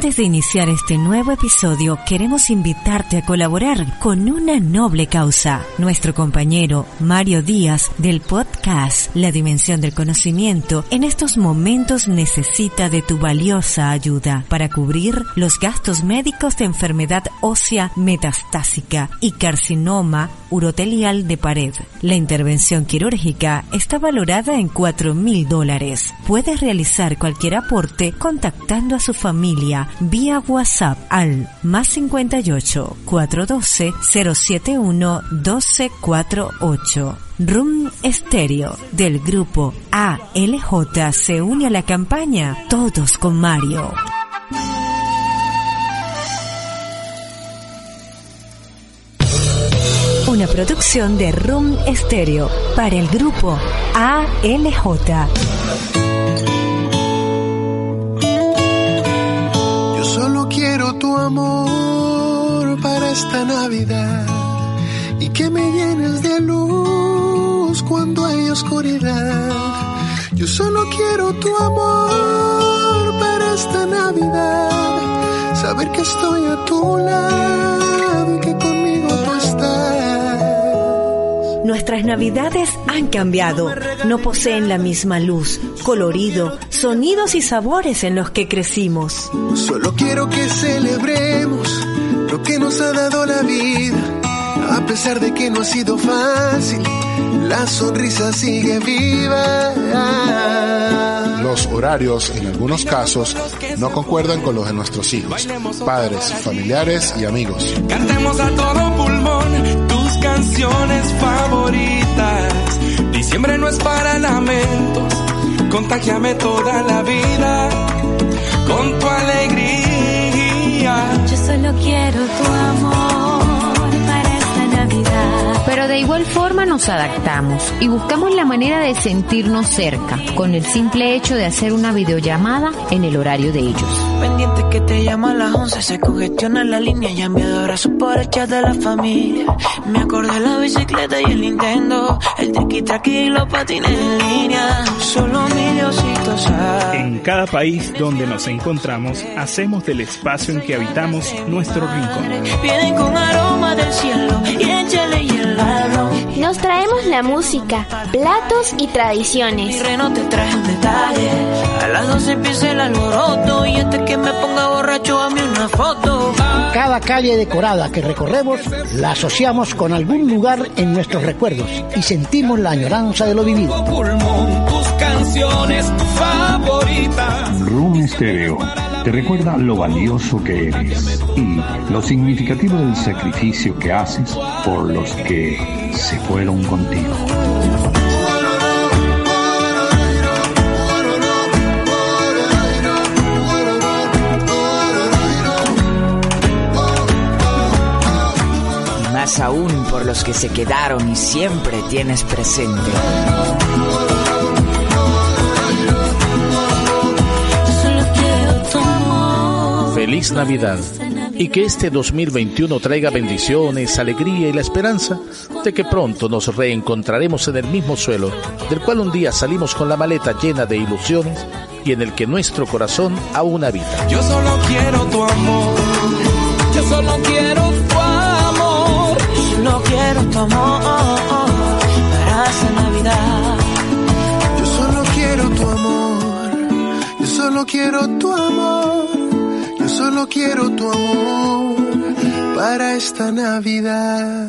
Antes de iniciar este nuevo episodio, queremos invitarte a colaborar con una noble causa. Nuestro compañero Mario Díaz del podcast La Dimensión del Conocimiento en estos momentos necesita de tu valiosa ayuda para cubrir los gastos médicos de enfermedad ósea metastásica y carcinoma urotelial de pared. La intervención quirúrgica está valorada en 4 mil dólares. Puedes realizar cualquier aporte contactando a su familia vía WhatsApp al más 58 412 071 1248. Room Stereo del grupo ALJ se une a la campaña Todos con Mario. Una producción de Room Stereo para el grupo ALJ. Yo solo quiero tu amor para esta Navidad y que me llenes de luz cuando hay oscuridad. Yo solo quiero tu amor para esta Navidad, saber que estoy a tu lado Nuestras navidades han cambiado, no poseen la misma luz, colorido, sonidos y sabores en los que crecimos. Solo quiero que celebremos lo que nos ha dado la vida. A pesar de que no ha sido fácil, la sonrisa sigue viva. Los horarios, en algunos casos, no concuerdan con los de nuestros hijos, padres, familiares y amigos. Cantemos a todo pulmón canciones favoritas. Diciembre no es para lamentos, contagiame toda la vida con tu alegría. Yo solo quiero tu amor. Pero de igual forma nos adaptamos y buscamos la manera de sentirnos cerca, con el simple hecho de hacer una videollamada en el horario de ellos. Pendiente que te llama a las 11, se congestiona la línea y enviado abrazos por el chat de la familia. Me acordé la bicicleta y el Nintendo, el triqui traqui y los patines en línea. Solo mi Diosito sabe. Cada país donde nos encontramos, hacemos del espacio en que habitamos nuestro rincón. Vienen con aroma del cielo y échale hielo al ron. Nos traemos la música, platos y tradiciones. reno te traje un detalle. A las 12 empieza el alboroto y antes que me ponga borracho a mí una foto. Cada calle decorada que recorremos la asociamos con algún lugar en nuestros recuerdos y sentimos la añoranza de lo vivido. Tus canciones favoritas. Room Stereo te recuerda lo valioso que eres y lo significativo del sacrificio que haces por los que se fueron contigo. Aún por los que se quedaron y siempre tienes presente. Feliz Navidad y que este 2021 traiga bendiciones, alegría y la esperanza de que pronto nos reencontraremos en el mismo suelo del cual un día salimos con la maleta llena de ilusiones y en el que nuestro corazón aún habita. Yo solo quiero tu amor. Yo solo quiero tu amor. Solo quiero tu amor para esta Navidad. Yo solo quiero tu amor, yo solo quiero tu amor, yo solo quiero tu amor para esta Navidad.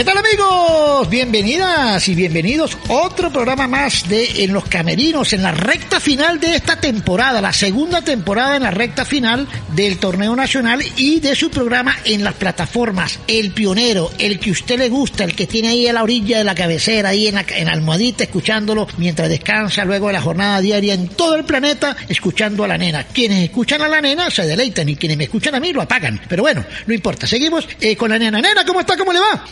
¿Qué tal amigos? Bienvenidas y bienvenidos. Otro programa más de En los Camerinos, en la recta final de esta temporada, la segunda temporada en la recta final del torneo nacional y de su programa en las plataformas. El pionero, el que usted le gusta, el que tiene ahí a la orilla de la cabecera, ahí en la, en almohadita, escuchándolo mientras descansa luego de la jornada diaria en todo el planeta, escuchando a la nena. Quienes escuchan a la nena se deleitan y quienes me escuchan a mí lo apagan. Pero bueno, no importa. Seguimos eh, con la nena. Nena, ¿cómo está? ¿Cómo le va?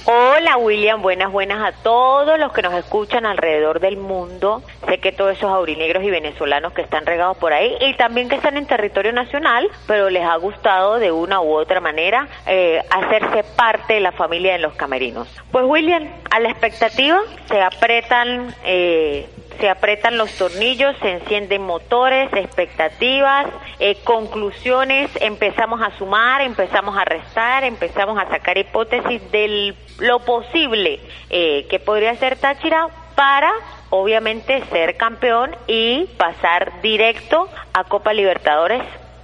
William, buenas, buenas a todos los que nos escuchan alrededor del mundo. Sé que todos esos aurinegros y venezolanos que están regados por ahí y también que están en territorio nacional, pero les ha gustado de una u otra manera eh, hacerse parte de la familia de los camerinos. Pues William, a la expectativa se apretan... Eh, se apretan los tornillos, se encienden motores, expectativas, eh, conclusiones, empezamos a sumar, empezamos a restar, empezamos a sacar hipótesis de lo posible eh, que podría ser Táchira para obviamente ser campeón y pasar directo a Copa Libertadores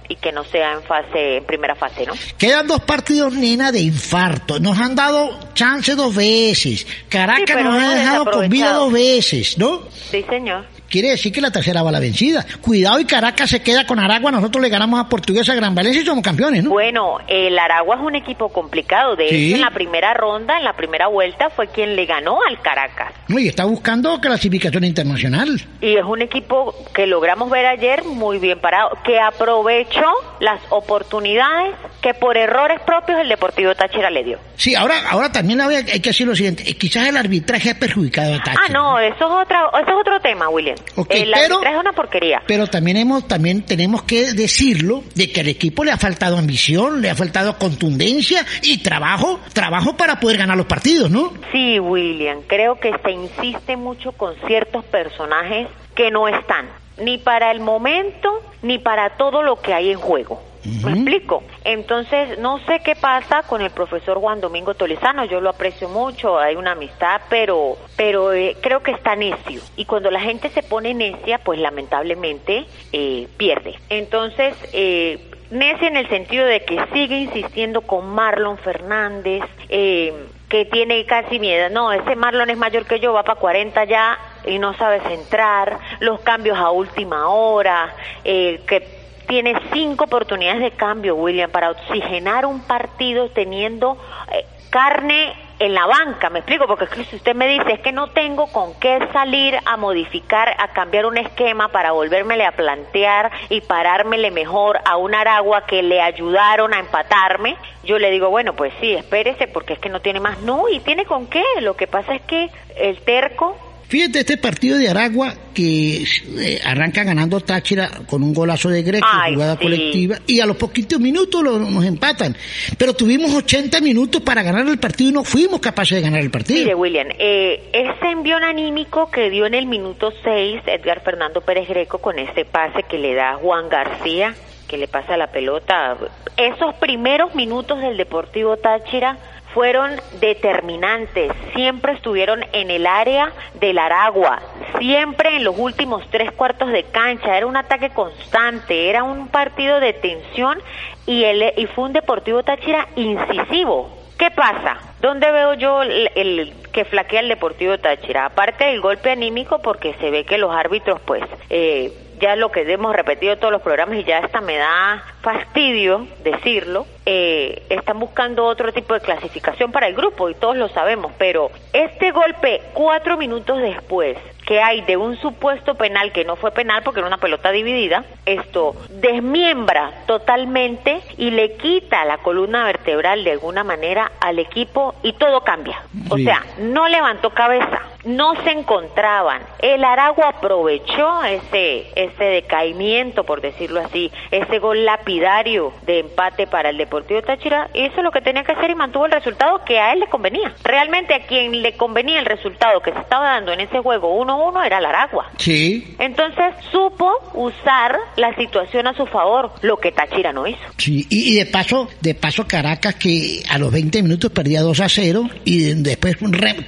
y que no sea en fase en primera fase, ¿no? Quedan dos partidos, nena, de infarto. Nos han dado chance dos veces. Caracas nos ha dejado con vida dos veces, ¿no? Sí, señor quiere decir que la tercera va la vencida. Cuidado y Caracas se queda con Aragua, nosotros le ganamos a Portuguesa Gran Valencia y somos campeones, ¿no? Bueno, el Aragua es un equipo complicado, de hecho en la primera ronda, en la primera vuelta fue quien le ganó al Caracas. No, y está buscando clasificación internacional. Y es un equipo que logramos ver ayer muy bien parado, que aprovechó las oportunidades que por errores propios el Deportivo Táchira le dio. Sí, ahora ahora también hay que decir lo siguiente, quizás el arbitraje ha perjudicado a Táchira. Ah, no, eso es, otra, eso es otro tema, William. Okay, el pero, es una porquería. Pero también hemos, también tenemos que decirlo de que al equipo le ha faltado ambición, le ha faltado contundencia y trabajo, trabajo para poder ganar los partidos, ¿no? Sí, William. Creo que se insiste mucho con ciertos personajes que no están ni para el momento ni para todo lo que hay en juego. ¿Me explico? Entonces, no sé qué pasa con el profesor Juan Domingo Tolizano, yo lo aprecio mucho, hay una amistad, pero, pero eh, creo que está necio. Y cuando la gente se pone necia, pues lamentablemente eh, pierde. Entonces, eh, necia en el sentido de que sigue insistiendo con Marlon Fernández, que tiene casi miedo. No, ese Marlon es mayor que yo, va para 40 ya y no sabe centrar, los cambios a última hora, que tiene cinco oportunidades de cambio, William, para oxigenar un partido teniendo eh, carne en la banca, me explico, porque si usted me dice es que no tengo con qué salir a modificar, a cambiar un esquema para volvérmele a plantear y parármele mejor a un Aragua que le ayudaron a empatarme, yo le digo, bueno, pues sí, espérese porque es que no tiene más, no, y tiene con qué, lo que pasa es que el terco Fíjate este partido de Aragua que eh, arranca ganando Táchira con un golazo de Greco, jugada colectiva, y a los poquitos minutos nos empatan. Pero tuvimos 80 minutos para ganar el partido y no fuimos capaces de ganar el partido. Mire, William, eh, ese envión anímico que dio en el minuto 6 Edgar Fernando Pérez Greco con ese pase que le da Juan García, que le pasa la pelota, esos primeros minutos del Deportivo Táchira fueron determinantes, siempre estuvieron en el área del Aragua, siempre en los últimos tres cuartos de cancha, era un ataque constante, era un partido de tensión y, el, y fue un Deportivo Táchira incisivo. ¿Qué pasa? ¿Dónde veo yo el, que flaquea el Deportivo Táchira? Aparte del golpe anímico, porque se ve que los árbitros, pues, eh, ya lo que hemos repetido todos los programas y ya hasta me da fastidio decirlo, eh, están buscando otro tipo de clasificación para el grupo y todos lo sabemos, pero este golpe cuatro minutos después que hay de un supuesto penal que no fue penal porque era una pelota dividida, esto desmiembra totalmente y le quita la columna vertebral de alguna manera al equipo y todo cambia. O sea, no levantó cabeza, no se encontraban. El Aragua aprovechó ese, ese decaimiento, por decirlo así, ese gol lapidario de empate para el Deportivo Táchira, hizo lo que tenía que hacer y mantuvo el resultado que a él le convenía. Realmente a quien le convenía el resultado que se estaba dando en ese juego 1-1 era el Aragua. Sí. Entonces supo usar la situación a su favor, lo que Táchira no hizo. Sí, y, de paso, de paso Caracas que a los 20 minutos perdía 2 a 0 y después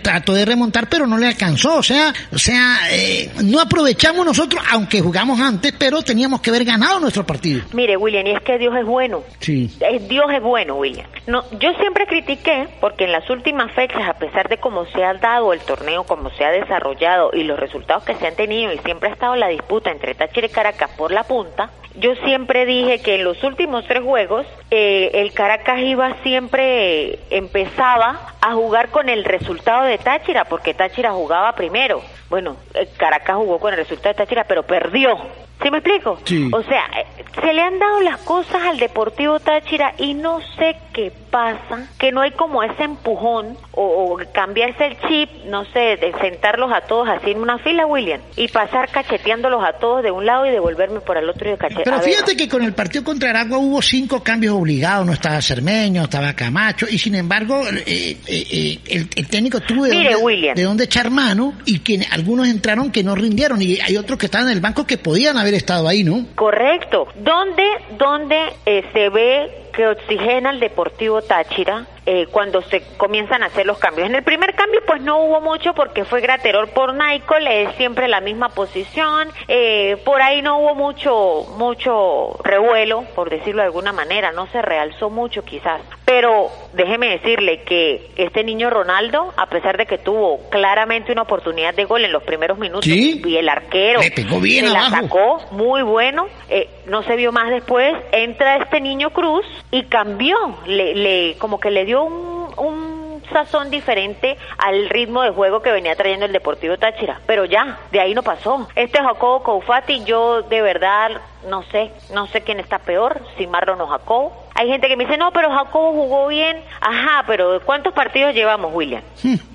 trató de remontar, pero no le le alcanzó. O sea, o sea, eh, no aprovechamos nosotros, aunque jugamos antes, pero teníamos que haber ganado nuestro partido. Mire, William, y es que Dios es bueno. Sí. Es- Dios es bueno, William. No, yo siempre critiqué porque en las últimas fechas, a pesar de cómo se ha dado el torneo, cómo se ha desarrollado y los resultados que se han tenido y siempre ha estado la disputa entre Táchira y Caracas por la punta, yo siempre dije que en los últimos tres juegos eh, el Caracas iba siempre eh, empezaba a jugar con el resultado de Táchira porque Táchira jugaba primero. Bueno, eh, Caracas jugó con el resultado de Táchira, pero perdió. ¿Sí me explico? Sí. O sea, eh, se le han dado las cosas al Deportivo Táchira y no sé qué pasa, que no hay como ese empujón o, o cambiarse el chip, no sé, de sentarlos a todos así en una fila, William, y pasar cacheteándolos a todos de un lado y devolverme por el otro y de cachetear. Pero fíjate que con el partido contra Aragua hubo cinco cambios obligados, no estaba Cermeño, estaba Camacho, y sin embargo eh, eh, eh, el, el técnico tuvo de, Mire, dónde, William. de dónde echar mano y que algunos entraron que no rindieron y hay otros que estaban en el banco que podían haber estado ahí, ¿no? Correcto. ¿Dónde, dónde eh, se ve que oxigena el Deportivo Táchira eh, cuando se comienzan a hacer los cambios? En el primer cambio pues no hubo mucho porque fue Graterol por Nicol, es siempre la misma posición, eh, por ahí no hubo mucho, mucho revuelo, por decirlo de alguna manera, no se realzó mucho quizás. Pero déjeme decirle que este niño Ronaldo, a pesar de que tuvo claramente una oportunidad de gol en los primeros minutos Sí. y el arquero Le pegó bien se la sacó muy bueno, eh, no se vio más después, entra este niño Cruz y cambió, le, le como que le dio un, un sazón diferente al ritmo de juego que venía trayendo el Deportivo Táchira, pero ya, de ahí no pasó. Este Jacobo Coufati, yo de verdad no sé, no sé quién está peor, si Marlon o Jacobo. Hay gente que me dice, no, pero Jacobo jugó bien. Ajá, pero ¿cuántos partidos llevamos, William?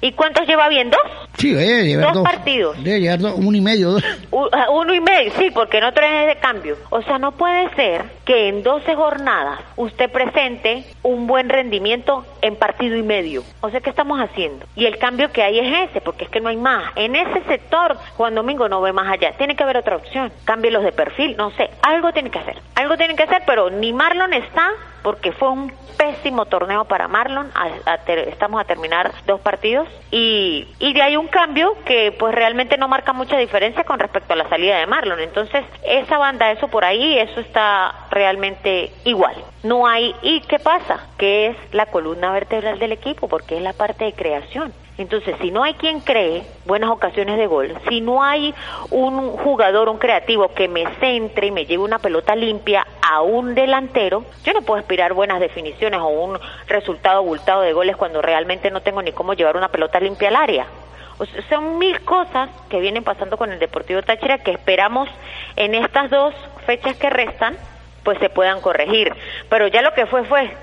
¿Y cuántos lleva bien? ¿Dos? Sí, debe llevar Dos dos. partidos. Debe llevar dos, uno y medio, dos. Ah, Uno y medio, sí, porque no traes de cambio. O sea, no puede ser que en 12 jornadas usted presente un buen rendimiento en partido y medio. O sea, ¿qué estamos haciendo? Y el cambio que hay es ese, porque es que no hay más. En ese sector, Juan Domingo no ve más allá. Tiene que haber otra opción. Cámbielos de perfil, no sé. Algo tiene que hacer. Algo tienen que hacer, pero ni Marlon está, porque fue un pésimo torneo para Marlon. A- estamos a terminar dos partidos. Y, y de ahí un cambio que pues realmente no marca mucha diferencia con respecto a la salida de Marlon. Entonces, esa banda, eso por ahí, eso está realmente igual. No hay, ¿y qué pasa? Que es la columna vertebral del equipo, porque es la parte de creación. Entonces, si no hay quien cree buenas ocasiones de gol, si no hay un jugador, un creativo que me centre y me lleve una pelota limpia a un delantero, yo no puedo aspirar buenas definiciones o un resultado abultado de goles cuando realmente no tengo ni cómo llevar una pelota limpia al área. O sea, son mil cosas que vienen pasando con el Deportivo Táchira que esperamos en estas dos fechas que restan, pues se puedan corregir. Pero ya lo que fue fue.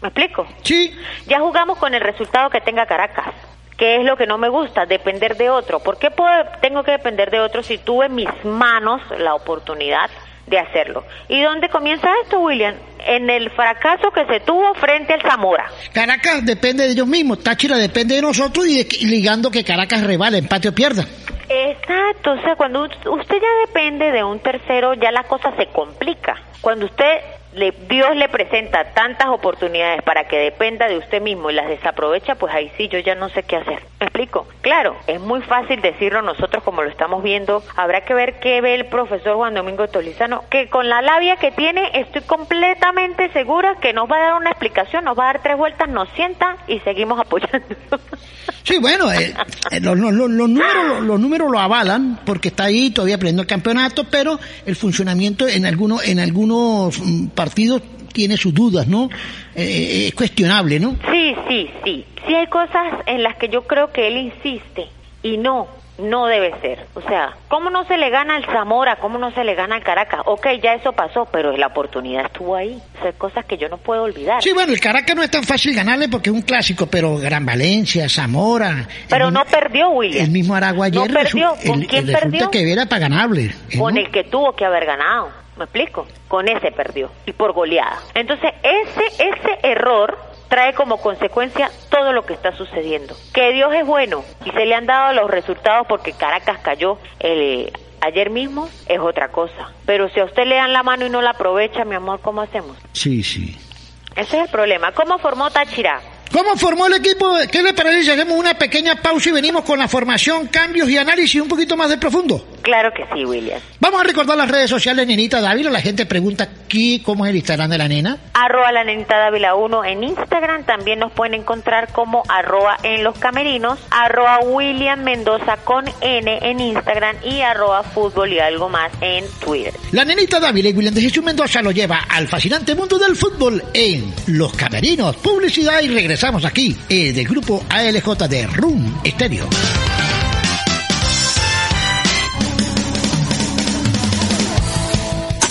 ¿Me explico? Sí. Ya jugamos con el resultado que tenga Caracas. ¿Qué es lo que no me gusta? Depender de otro. ¿Por qué puedo- tengo que depender de otro si tuve en mis manos la oportunidad de hacerlo? ¿Y dónde comienza esto, William? En el fracaso que se tuvo frente al Zamora. Caracas depende de ellos mismos, Táchira depende de nosotros y, de- y ligando que Caracas revale, empate o pierda. Exacto, o sea, cuando usted ya depende de un tercero, ya la cosa se complica. Cuando usted, le, Dios le presenta tantas oportunidades para que dependa de usted mismo y las desaprovecha, pues ahí sí yo ya no sé qué hacer. ¿Me explico? Claro, es muy fácil decirlo nosotros como lo estamos viendo. Habrá que ver qué ve el profesor Juan Domingo Tolizano, que con la labia que tiene estoy completamente segura que nos va a dar una explicación, nos va a dar tres vueltas, nos sienta y seguimos apoyando. Sí, bueno, eh, eh, los, números, los, números lo avalan porque está ahí todavía peleando el campeonato, pero el funcionamiento en algunos, en algunos mm, partidos tiene sus dudas, ¿no? Eh, es cuestionable, ¿no? Sí, sí, sí. Sí hay cosas en las que yo creo que él insiste y no, no debe ser. O sea, ¿cómo no se le gana al Zamora? ¿Cómo no se le gana al Caracas? Ok, ya eso pasó, pero la oportunidad estuvo ahí. O sea, cosas que yo no puedo olvidar. Sí, bueno, el Caracas no es tan fácil ganarle porque es un clásico, pero Gran Valencia, Zamora. pero no mismo- perdió, William. El mismo Aragua No ayer perdió. resu- ¿Con el- quién el perdió? que era para ganable. ¿eh, Con no? el que tuvo que haber ganado. ¿Me explico? Con ese perdió. Y por goleada. Entonces, ese, ese error trae como consecuencia todo lo que está sucediendo. Que Dios es bueno y se le han dado los resultados porque Caracas cayó el, ayer mismo es otra cosa. Pero si a usted le dan la mano y no la aprovecha, mi amor, ¿cómo hacemos? Sí, sí. Ese es el problema. ¿Cómo formó Táchira? ¿Cómo formó el equipo? ¿Qué le parece si hacemos una pequeña pausa y venimos con la formación, cambios y análisis un poquito más de profundo? Claro que sí, William. Vamos a recordar las redes sociales, Nenita Dávila. La gente pregunta aquí cómo es el Instagram de la nena. Arroba la nenita Dávila 1 en Instagram. También nos pueden encontrar como arroba en los camerinos. Arroba William Mendoza con N en Instagram y arroba fútbol y algo más en Twitter. La nenita Dávila y William de Jesús Mendoza lo lleva al fascinante mundo del fútbol en Los Camerinos. Publicidad y regresamos aquí eh, del grupo ALJ de Room Estéreo.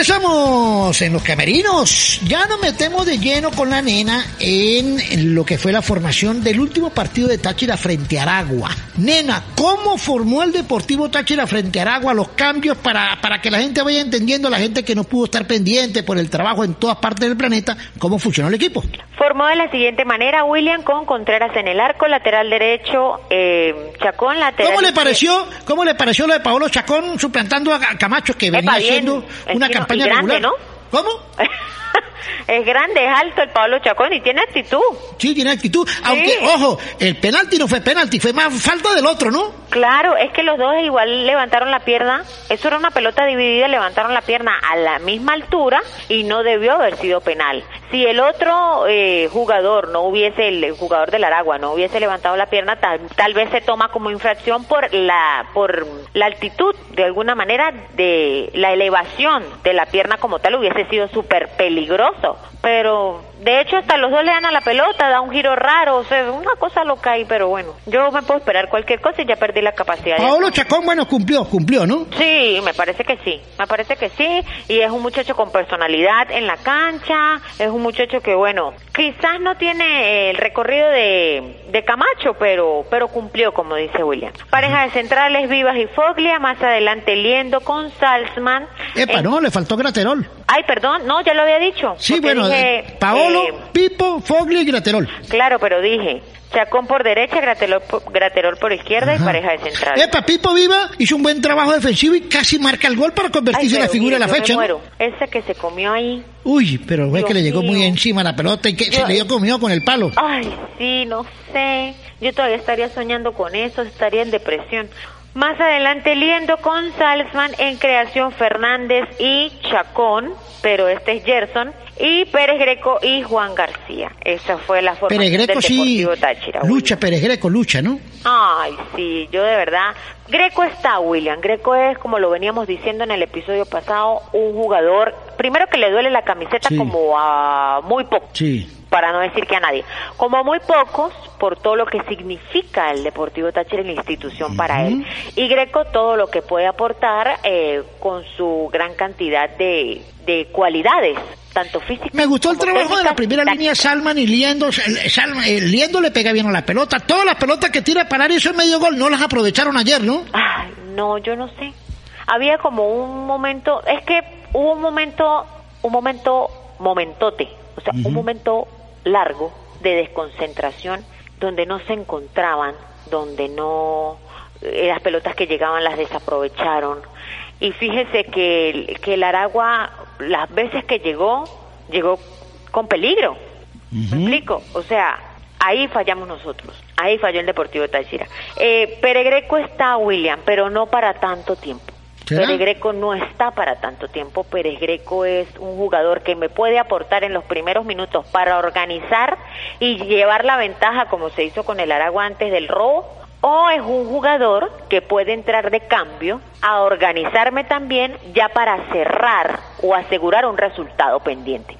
Regresamos en los camerinos. Ya nos metemos de lleno con la nena en lo que fue la formación del último partido de Táchira frente a Aragua. Nena, ¿cómo formó el Deportivo Táchira frente a Aragua? Los cambios para, para que la gente vaya entendiendo, la gente que no pudo estar pendiente por el trabajo en todas partes del planeta, cómo funcionó el equipo. Formó de la siguiente manera William con Contreras en el arco, lateral derecho, eh, Chacón, lateral ¿Cómo le pareció, cómo le pareció lo de Paolo Chacón suplantando a Camacho que venía Epa, bien. haciendo una no- campaña y grande, regular? ¿no? ¿Cómo? Es grande, es alto el Pablo Chacón y tiene actitud. Sí, tiene actitud. Aunque, ojo, el penalti no fue penalti, fue más falta del otro, ¿no? Claro, es que los dos igual levantaron la pierna. Eso era una pelota dividida, levantaron la pierna a la misma altura y no debió haber sido penal. Si el otro eh, jugador no hubiese, el jugador del Aragua no hubiese levantado la pierna, tal, tal vez se toma como infracción por la, por la altitud, de alguna manera, de la elevación de la pierna como tal hubiese sido súper peligroso. Pero de hecho hasta los dos le dan a la pelota, da un giro raro, o sea, una cosa loca ahí, pero bueno, yo me puedo esperar cualquier cosa y ya perdí la capacidad. Paolo Chacón, bueno, cumplió, cumplió, ¿no? Sí, me parece que sí, me parece que sí, y es un muchacho con personalidad en la cancha, es un muchacho que, bueno, quizás no tiene el recorrido de, de Camacho, pero, pero cumplió, como dice William. Pareja de centrales, Vivas y Foglia, más adelante Liendo con Salzman. Epa, En- no, le faltó Graterol. Ay, perdón, no, ya lo había dicho. Sí, bueno, dije, Paolo, eh, Pipo, Fogli y Graterol. claro, pero dije, Chacón por derecha, Graterol por, Graterol por izquierda y Ajá. pareja de centrales. Epa, Pipo Viva hizo un buen trabajo defensivo y casi marca el gol para convertirse en la figura de la mire, yo me fecha. ¿no? Ese que se comió ahí. Uy, pero es Dios que le llegó muy mío. encima la pelota y que Yo- se le dio comido con el palo. Ay, sí, no sé. Yo todavía estaría soñando con eso, estaría en depresión. Más adelante, liendo con Salzman en creación Fernández y Chacón, pero este es Gerson, y Pérez Greco y Juan García. Esa fue la Greco del sí, Deportivo Táchira. lucha, Pérez Greco lucha, ¿no? Ay, sí, yo de verdad. Greco está, William. Greco es, como lo veníamos diciendo en el episodio pasado, un jugador, primero que le duele la camiseta Sí. como a muy poco Sí. para no decir que a nadie, como a muy pocos por todo lo que significa el Deportivo Táchira y la institución para él. Y Greco todo lo que puede aportar eh, con su gran cantidad de, de cualidades, tanto Me gustó el trabajo de la primera línea Salman y Liendo. Salman- eh, Liendo le pega bien a la pelota. Todas las pelotas que tira para eso en medio gol no las aprovecharon ayer, ¿no? Ay, no, yo no sé. Había como un momento, es que hubo un momento, un momento, momentote, o sea, un momento largo de desconcentración donde no se encontraban, donde no, eh, las pelotas que llegaban las desaprovecharon. Y fíjese que, el- que el Aragua, las veces que llegó, llegó con peligro. ¿Me explico? O sea, ahí fallamos nosotros. Ahí falló el Deportivo Táchira. Eh, Peregreco está, William, pero no para tanto tiempo. ¿Será? Pérez Greco no está para tanto tiempo. Pérez Greco es un jugador que me puede aportar en los primeros minutos para organizar y llevar la ventaja como se hizo con el Aragua antes del robo. O es un jugador que puede entrar de cambio a organizarme también ya para cerrar o asegurar un resultado pendiente.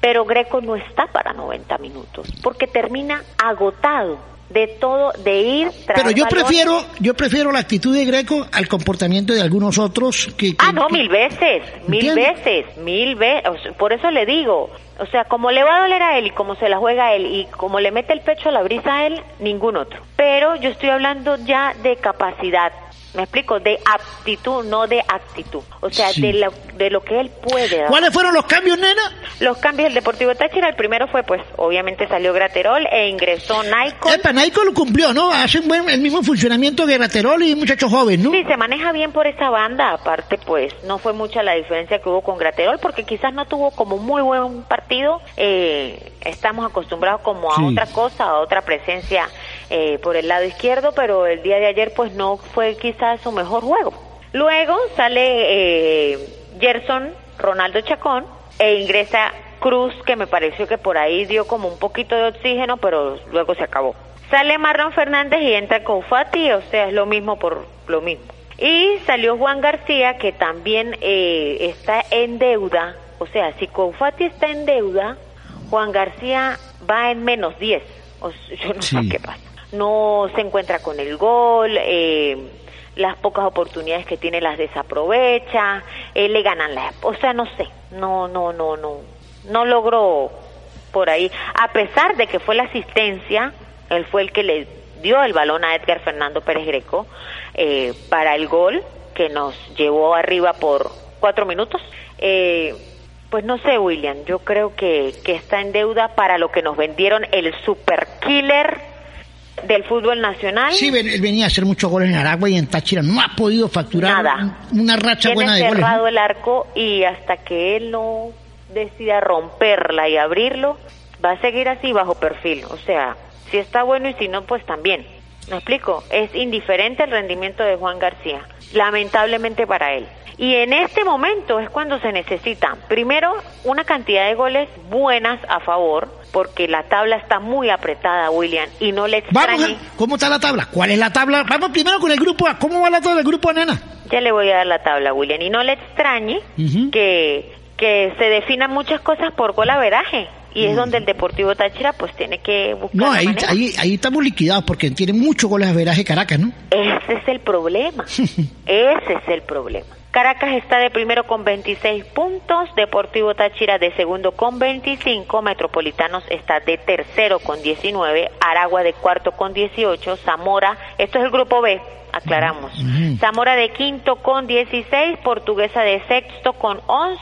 Pero Greco no está para 90 minutos porque termina agotado de todo, de ir tras Pero yo prefiero, yo prefiero la actitud de Greco al comportamiento de algunos otros que... que- Ah, no, que- mil veces, mil veces, mil veces. Por eso le digo, O sea, como le va a doler a él y como se la juega a él y como le mete el pecho a la brisa a él, ningún otro. Pero yo estoy hablando ya de capacidad, me explico, de aptitud, no de actitud. O sea, Sí. de, lo, de lo que él puede dar. ¿Cuáles fueron los cambios, nena? Los cambios del Deportivo Táchira, el primero fue, pues, obviamente salió Graterol e ingresó Naiko. Epa, Naico lo cumplió, ¿no? Hace un buen, el mismo funcionamiento que Graterol y muchacho joven, ¿no? Sí, se maneja bien por esa banda, aparte pues no fue mucha la diferencia que hubo con Graterol porque quizás no tuvo como muy buen partido, eh, estamos acostumbrados como a Sí. otra cosa, a otra presencia eh, por el lado izquierdo, pero el día de ayer pues no fue quizás su mejor juego. Luego sale eh, Gerson Ronaldo Chacón e ingresa Cruz que me pareció que por ahí dio como un poquito de oxígeno, pero luego se acabó. Sale Marlon Fernández y entra Koufati, o sea, es lo mismo por lo mismo. Y salió Juan García, que también eh, está en deuda. O sea, si Koufati está en deuda, Juan García va en menos 10. O s- yo no sé Sí. qué pasa. No se encuentra con el gol, eh, las pocas oportunidades que tiene las desaprovecha, eh, le ganan la... O sea, no sé, no, no, no, no. No logró por ahí. A pesar de que fue la asistencia, él fue el que le dio el balón a Edgar Fernando Pérez Greco eh, para el gol que nos llevó arriba por cuatro minutos. Eh, pues no sé, William, yo creo que, que está en deuda para lo que nos vendieron el super killer del fútbol nacional. Sí, él venía a hacer muchos goles en Aragua y en Táchira. No ha podido facturar Nada. un- una racha Tiene buena de goles. cerrado el arco y hasta que él no decida romperla y abrirlo, va a seguir así bajo perfil. O sea, si está bueno y si no, pues también. ¿Me explico? Es indiferente el rendimiento de Juan García, lamentablemente para él. Y en este momento es cuando se necesita, primero, una cantidad de goles buenas a favor, porque la tabla está muy apretada, William, y no le Vamos, extrañe. a- ¿cómo está la tabla? ¿Cuál es la tabla? Vamos primero con el grupo A. ¿Cómo va la tabla del grupo A, nena? Ya le voy a dar la tabla, William. Y no le extrañe que, que se definan muchas cosas por golaveraje. Y es donde el Deportivo Táchira pues tiene que buscar No, ahí, ahí, ahí estamos liquidados porque tiene muchos goles de veraje Caracas, ¿no? Ese es el problema. Ese es el problema. Caracas está de primero con 26 puntos, Deportivo Táchira de segundo con 25, Metropolitanos está de tercero con 19, Aragua de cuarto con 18, Zamora, esto es el grupo B, aclaramos. Zamora de quinto con 16, Portuguesa de sexto con 11,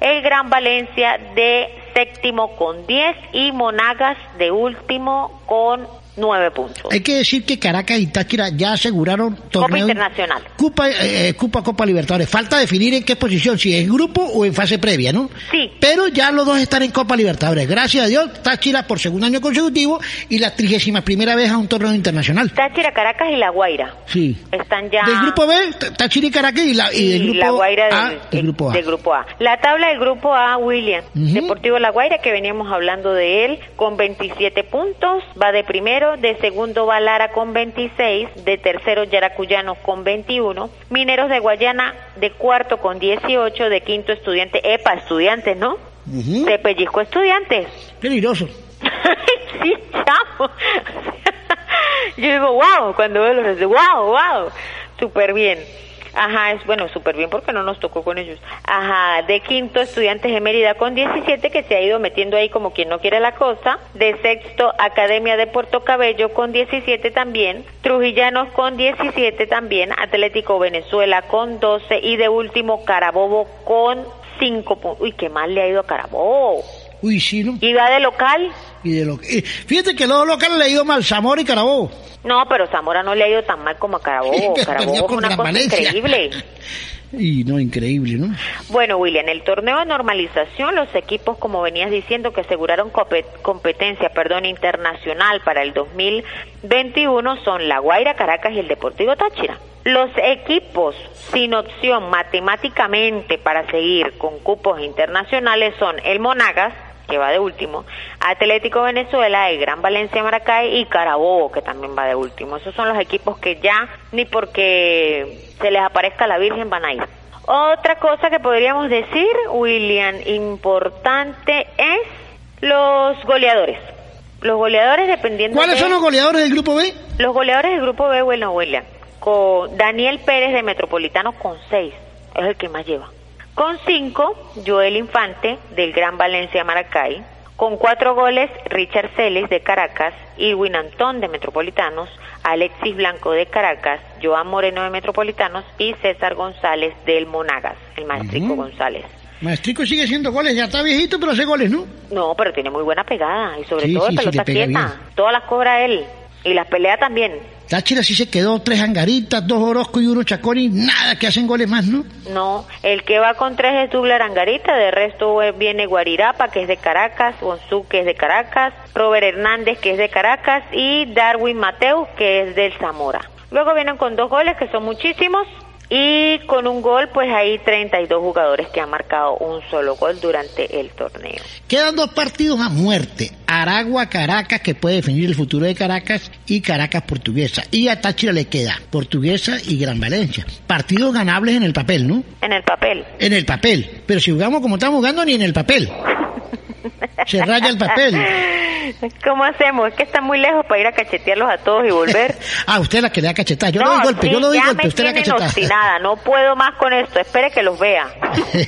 el Gran Valencia de séptimo con 10 y Monagas de último con 9 puntos. Hay que decir que Caracas y Táchira ya aseguraron Copa torneo Internacional. Copa, eh, Copa, Copa Libertadores. Falta definir en qué posición, si en grupo o en fase previa, ¿no? Sí. Pero ya los dos están en Copa Libertadores. Gracias a Dios, Táchira por segundo año consecutivo y la trigésima primera vez a un torneo internacional. Táchira, Caracas y La Guaira. Sí. Están ya... Del grupo B, Táchira y Caracas y, la, y y del grupo La Guaira A, del, del grupo A. del grupo A. La tabla del grupo A, William. Deportivo La Guaira, que veníamos hablando de él, con 27 puntos, va de primero, de segundo va Lara con 26, de tercero Yaracuyano con 21, Mineros de Guayana de cuarto con 18, de quinto Estudiante, EPA, Estudiantes, ¿no? Ujú. De Pellizco Estudiantes. Peligroso. sí, chamo. Yo digo, wow, cuando veo los wow, wow, súper bien. Ajá, es bueno, súper bien porque no nos tocó con ellos. Ajá, de quinto, estudiantes de Mérida con 17, que se ha ido metiendo ahí como quien no quiere la cosa. De sexto, Academia de Puerto Cabello con 17 también. Trujillanos con 17 también. Atlético Venezuela con 12. Y de último, Carabobo con 5 puntos. Uy, qué mal le ha ido a Carabobo. Uy, sí, ¿no? ¿Y va de local? Y de lo, eh, fíjate que los locales le ha ido mal Zamora y Carabobo. No, pero Zamora no le ha ido tan mal como a Carabobo. Perdió Carabobo es con una cosa Valencia. increíble. Y no, increíble, ¿no? Bueno, William, el torneo de normalización, los equipos, como venías diciendo, que aseguraron compe- competencia perdón, internacional para el 2021 son La Guaira, Caracas y el Deportivo Táchira. Los equipos sin opción matemáticamente para seguir con cupos internacionales son el Monagas, que va de último, Atlético Venezuela, el Gran Valencia Maracay y Carabobo, que también va de último. Esos son los equipos que ya ni porque se les aparezca la Virgen van a ir. Otra cosa que podríamos decir, William, importante es los goleadores. Los goleadores dependiendo ¿Cuáles de- son los goleadores del grupo B? los goleadores del grupo B, bueno, William, con Daniel Pérez de Metropolitano con seis, es el que más lleva. Con cinco, Joel Infante del Gran Valencia Maracay. Con cuatro goles, Richard Celes de Caracas, Irwin Antón de Metropolitanos, Alexis Blanco de Caracas, Joan Moreno de Metropolitanos y César González del Monagas, el maestrico González. Maestrico sigue haciendo goles, ya está viejito, pero hace goles, ¿no? No, pero tiene muy buena pegada y sobre Sí, todo sí, pelota quieta. bien. Todas las cobra él y las pelea también. Táchira sí se quedó tres angaritas, dos Orozco y uno Chacón y nada que hacen goles más, ¿no? No, el que va con tres es Douglas Angarita, de resto eh, viene Guarirapa, que es de Caracas, Gonzú, que es de Caracas, Robert Hernández, que es de Caracas, y Darwin Mateus, que es del Zamora. Luego vienen con dos goles, que son muchísimos, y con un gol, pues hay 32 jugadores que han marcado un solo gol durante el torneo. Quedan dos partidos a muerte. Aragua, Caracas, que puede definir el futuro de Caracas, y Caracas Portuguesa. Y a Táchira le queda Portuguesa y Gran Valencia. Partidos ganables en el papel, ¿no? En el papel. En el papel. Pero si jugamos como estamos jugando, ni en el papel. Se raya el papel. ¿Cómo hacemos? Es que está muy lejos para ir a cachetearlos a todos y volver. Ah, usted la que le da cachetada. Yo no, le doy golpe, sí, yo le doy ya golpe, me usted la cachetada. obstinada, no puedo más con esto, espere que los vea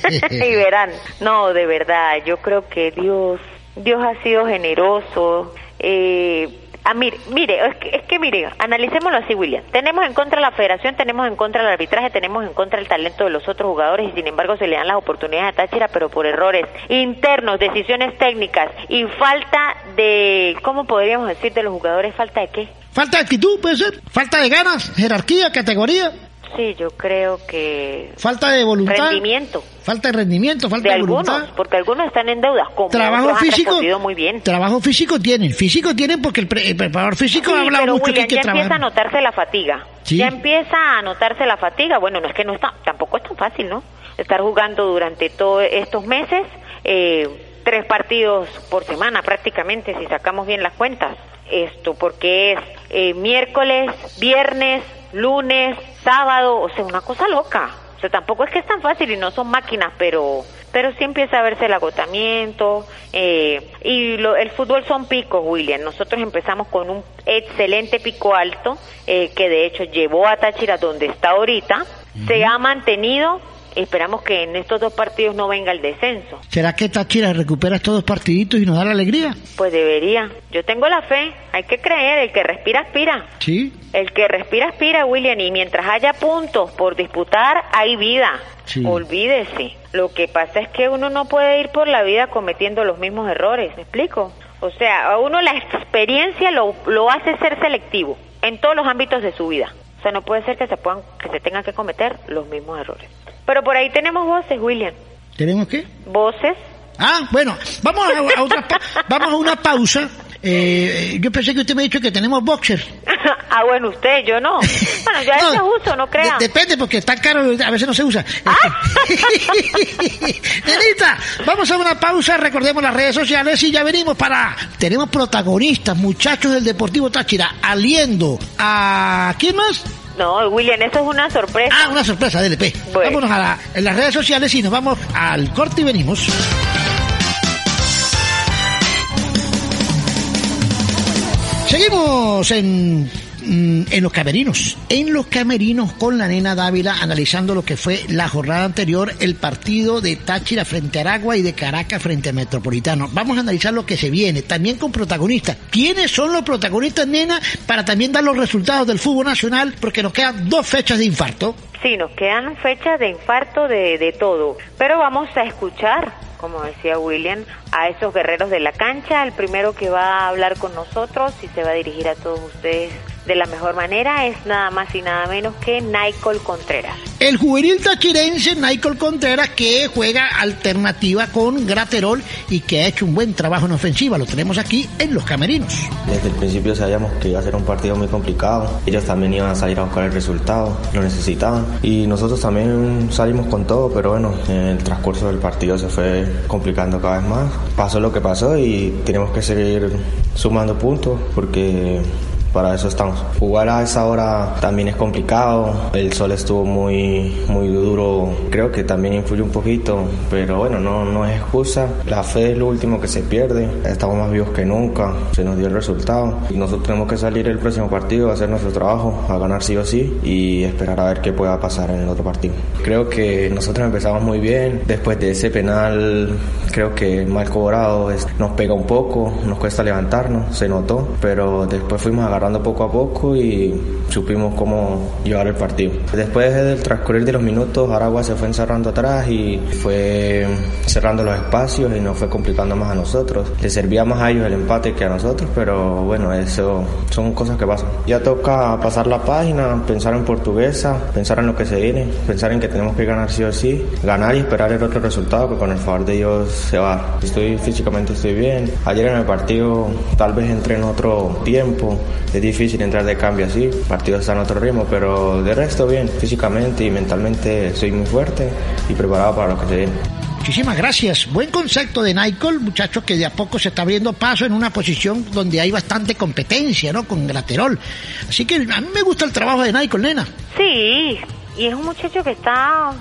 y verán. No, de verdad, yo creo que Dios, Dios ha sido generoso. Eh, ah, mire, mire, es que, es que mire, analicémoslo así, William. Tenemos en contra la federación, tenemos en contra el arbitraje, tenemos en contra el talento de los otros jugadores y sin embargo se le dan las oportunidades a Táchira, pero por errores internos, decisiones técnicas y falta de, ¿cómo podríamos decir de los jugadores? ¿Falta de qué? Falta de actitud, puede ser. Falta de ganas, jerarquía, categoría. Sí, yo creo que Falta de voluntad. rendimiento Falta de rendimiento, falta de de, algunos, voluntad. porque algunos están en deudas, como Trabajo físico. muy bien. Trabajo físico tienen. Físico tienen porque el, pre- el preparador físico Sí, ha hablado pero mucho William, que hay que ya empieza a trabajar. notarse la fatiga. Sí. Ya empieza a notarse la fatiga. Bueno, no es que no está, tampoco es tan fácil, ¿no? Estar jugando durante todos estos meses, eh, tres partidos por semana prácticamente, si sacamos bien las cuentas. Esto, porque es eh, miércoles, viernes, lunes, sábado, o sea, una cosa loca. O sea, tampoco es que es tan fácil y no son máquinas, pero pero sí empieza a verse el agotamiento eh, y lo- el fútbol son picos, William. Nosotros empezamos con un excelente pico alto eh, que de hecho llevó a Táchira donde está ahorita, se ha mantenido. Esperamos que en estos dos partidos no venga el descenso. ¿Será que Táchira recupera estos dos partiditos y nos da la alegría? Pues debería. Yo tengo la fe. Hay que creer. El que respira, aspira. Sí. El que respira, aspira, William. Y mientras haya puntos por disputar, hay vida. Sí. Olvídese. Lo que pasa es que uno no puede ir por la vida cometiendo los mismos errores. ¿Me explico? O sea, a uno la experiencia lo, lo hace ser selectivo en todos los ámbitos de su vida. O sea, no puede ser que se puedan, que se tengan que cometer los mismos errores. Pero por ahí tenemos voces, William. ¿Tenemos qué? Voces. Ah, bueno, vamos a, a otra pa- vamos a una pausa. Eh, yo pensé que usted me ha dicho que tenemos boxer. ah, bueno, usted, yo no. Bueno, ya ese es uso, no crea. De- depende, porque está caro, a veces no se usa. Nenita, vamos a una pausa, recordemos las redes sociales y ya venimos para... Tenemos protagonistas, muchachos del Deportivo Táchira, aliendo a... ¿Quién más? No, William, eso es una sorpresa. Ah, una sorpresa, DLP. Vámonos a la- en las redes sociales y nos vamos al corte y venimos. Seguimos en, mm, en los camerinos. En los camerinos con la nena Dávila analizando lo que fue la jornada anterior, el partido de Táchira frente a Aragua y de Caracas frente a Metropolitano. Vamos a analizar lo que se viene, también con protagonistas. ¿Quiénes son los protagonistas, nena? Para también dar los resultados del fútbol nacional, porque nos quedan dos fechas de infarto. Sí, nos quedan fechas de infarto de, de todo, pero vamos a escuchar, como decía William, a esos guerreros de la cancha. El primero que va a hablar con nosotros y se va a dirigir a todos ustedes de la mejor manera es nada más y nada menos que Nicole Contreras. El juvenil tachirense Michael Contreras que juega alternativa con Graterol y que ha hecho un buen trabajo en ofensiva. Lo tenemos aquí en los camerinos. Desde el principio sabíamos que iba a ser un partido muy complicado. Ellos también iban a salir a buscar el resultado, lo necesitaban. Y nosotros también salimos con todo, pero bueno, en el transcurso del partido se fue complicando cada vez más. Pasó lo que pasó y tenemos que seguir sumando puntos porque para eso estamos. Jugar a esa hora también es complicado, el sol estuvo muy, muy duro, creo que también influye un poquito, pero bueno, no, no es excusa. La fe es lo último que se pierde, estamos más vivos que nunca, se nos dio el resultado. Y nosotros tenemos que salir el próximo partido a hacer nuestro trabajo, a ganar sí o sí y esperar a ver qué pueda pasar en el otro partido. Creo que nosotros empezamos muy bien, después de ese penal creo que mal cobrado nos pega un poco, nos cuesta levantarnos, se notó, pero después fuimos agarrando poco a poco y supimos cómo llevar el partido. Después del transcurrir de los minutos, Aragua se fue encerrando atrás y fue cerrando los espacios y nos fue complicando más a nosotros. Le servía más a ellos el empate que a nosotros, pero bueno, eso son cosas que pasan. Ya toca pasar la página, pensar en portuguesa, pensar en lo que se viene, pensar en que tenemos que ganar sí o sí, ganar y esperar el otro resultado que con el favor de Dios se va. Estoy físicamente estoy bien. Ayer en el partido tal vez entré en otro tiempo, es difícil entrar de cambio así, el partido está en otro ritmo, pero de resto bien, físicamente y mentalmente soy muy fuerte y preparado para lo que se viene. Muchísimas gracias. Buen concepto de Nicole, muchacho que de a poco se está abriendo paso en una posición donde hay bastante competencia, ¿no? Con Graterol. Así que a mí me gusta el trabajo de Nicole, nena. Sí, y es un muchacho que está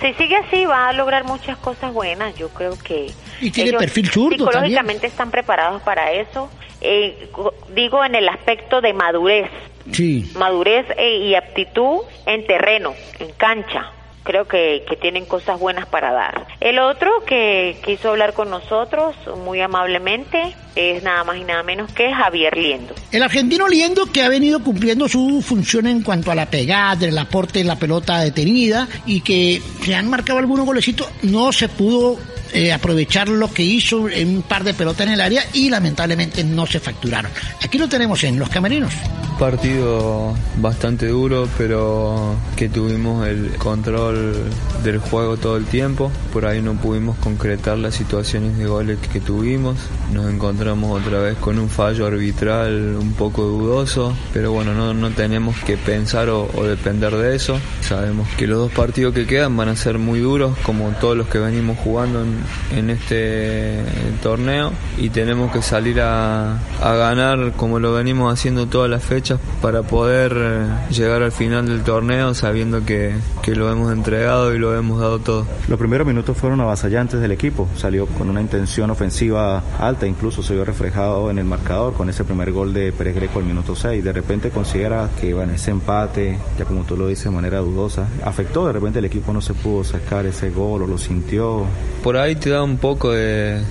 si sigue así va a lograr muchas cosas buenas. Yo creo que y tiene perfil zurdo psicológicamente están preparados para eso. Eh, digo en el aspecto de madurez, sí. madurez e, y aptitud en terreno, en cancha creo que, que, tienen cosas buenas para dar. El otro que quiso hablar con nosotros muy amablemente es nada más y nada menos que Javier Liendo. El argentino Liendo que ha venido cumpliendo su función en cuanto a la pegada, el aporte de la pelota detenida y que se han marcado algunos golecitos, no se pudo eh, aprovechar lo que hizo en un par de pelotas en el área y lamentablemente no se facturaron. Aquí lo tenemos en Los Camerinos. Partido bastante duro, pero que tuvimos el control del juego todo el tiempo. Por ahí no pudimos concretar las situaciones de goles que tuvimos. Nos encontramos otra vez con un fallo arbitral un poco dudoso, pero bueno, no, no tenemos que pensar o, depender de eso. Sabemos que los dos partidos que quedan van a ser muy duros, como todos los que venimos jugando en, en este torneo y tenemos que salir a, a, ganar como lo venimos haciendo todas las fechas para poder eh, llegar al final del torneo sabiendo que, que lo hemos entregado y lo hemos dado todo. Los primeros minutos fueron avasallantes del equipo, salió con una intención ofensiva alta, incluso se vio reflejado en el marcador con ese primer gol de Pérez Greco al minuto 6. De repente considera que bueno, ese empate, ya como tú lo dices de manera dudosa, afectó, de repente el equipo no se pudo sacar ese gol o lo sintió. Por ahí te da un poco de,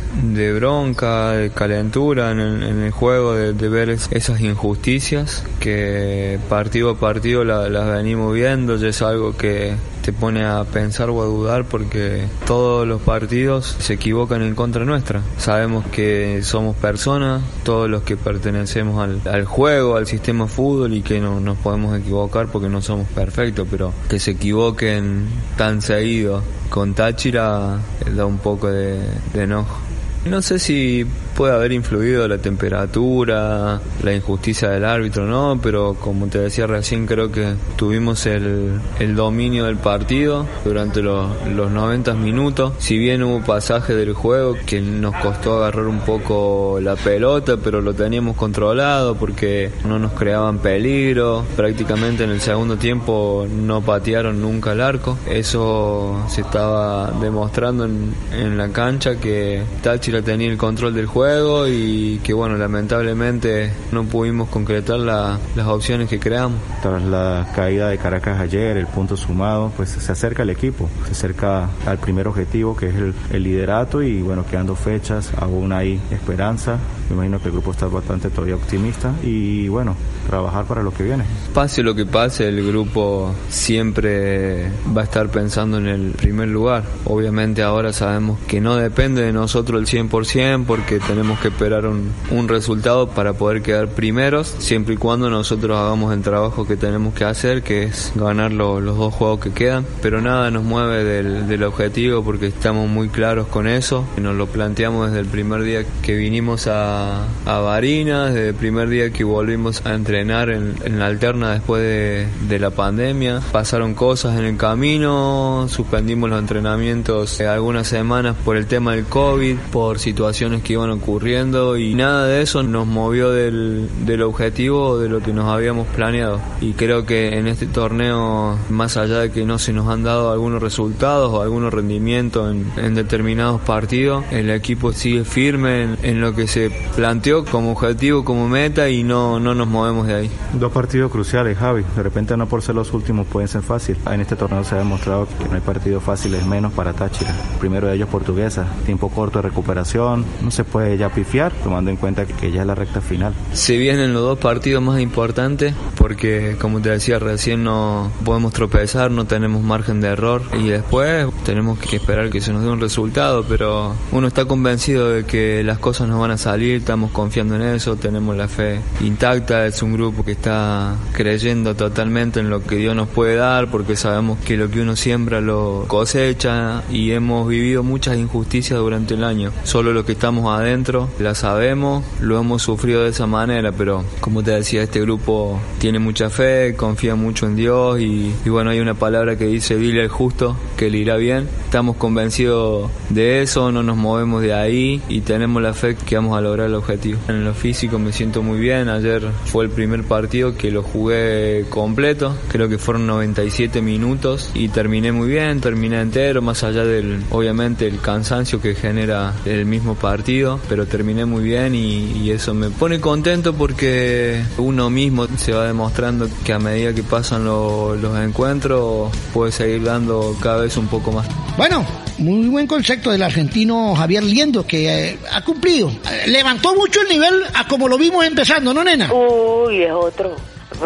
bronca, de calentura en el, en el juego, de, de, ver esas injusticias que partido a partido la, las venimos viendo, ya es algo que te pone a pensar o a dudar porque todos los partidos se equivocan en contra nuestra. Sabemos que somos personas, todos los que pertenecemos al, al juego, al sistema fútbol y que no nos podemos equivocar porque no somos perfectos, pero que se equivoquen tan seguido con Táchira da un poco de, de enojo. No sé si puede haber influido la temperatura, la injusticia del árbitro, no, pero como te decía recién, creo que tuvimos el, dominio del partido durante los, los 90 minutos. Si bien hubo pasaje del juego que nos costó agarrar un poco la pelota, pero lo teníamos controlado porque no nos creaban peligro. Prácticamente en el segundo tiempo no patearon nunca el arco. Eso se estaba demostrando en, en la cancha que Táchira tenía el control del juego y que bueno, lamentablemente no pudimos concretar la, las opciones que creamos. Tras la caída de Caracas ayer, el punto sumado, pues se acerca el equipo, se acerca al primer objetivo que es el, el liderato y bueno, quedando fechas, aún hay esperanza. Me imagino que el grupo está bastante todavía optimista y bueno, trabajar para lo que viene. Pase lo que pase, el grupo siempre va a estar pensando en el primer lugar. Obviamente ahora sabemos que no depende de nosotros el 100% porque tenemos que esperar un, un resultado para poder quedar primeros, siempre y cuando nosotros hagamos el trabajo que tenemos que hacer, que es ganar lo, los dos juegos que quedan. Pero nada nos mueve del, del objetivo porque estamos muy claros con eso. Nos lo planteamos desde el primer día que vinimos a, a Barinas, desde el primer día que volvimos a entrenar en, en la alterna después de, de, la pandemia. Pasaron cosas en el camino, suspendimos los entrenamientos algunas semanas por el tema del COVID, por situaciones que iban ocurriendo y nada de eso nos movió del, del objetivo de lo que nos habíamos planeado. Y creo que en este torneo, más allá de que no se nos han dado algunos resultados o algunos rendimientos en, determinados partidos, el equipo sigue firme en, en, lo que se planteó como objetivo, como meta y no, no nos movemos de ahí. Dos partidos cruciales, Javi. De repente no por ser los últimos pueden ser fáciles. En este torneo se ha demostrado que no hay partidos fáciles menos para Táchira. primero de ellos portuguesa, tiempo corto de recuperación, no se puede ya pifiar, tomando en cuenta que ya es la recta final. Se vienen los dos partidos más importantes porque, como te decía recién, no podemos tropezar, no tenemos margen de error y después tenemos que esperar que se nos dé un resultado, pero uno está convencido de que las cosas nos van a salir, estamos confiando en eso, tenemos la fe intacta, es un grupo que está creyendo totalmente en lo que Dios nos puede dar porque sabemos que lo que uno siembra lo cosecha y hemos vivido muchas injusticias durante el año. Solo los que estamos adentro la sabemos, lo hemos sufrido de esa manera, pero como te decía, este grupo tiene mucha fe, confía mucho en Dios y, y bueno, hay una palabra que dice, dile al justo que le irá bien. Estamos convencidos de eso, no nos movemos de ahí y tenemos la fe que vamos a lograr el objetivo. En lo físico me siento muy bien, ayer fue el primer partido que lo jugué completo, creo que fueron 97 minutos y terminé muy bien, terminé entero, más allá del, obviamente, el cansancio que genera el mismo partido, pero terminé muy bien y, y eso me pone contento porque uno mismo se va demostrando que a medida que pasan lo, los encuentros puede seguir dando cada vez un poco más. Bueno, muy buen concepto del argentino Javier Liendo, que eh, ha cumplido. Levantó mucho el nivel a como lo vimos empezando, ¿no, nena? Uy, es otro.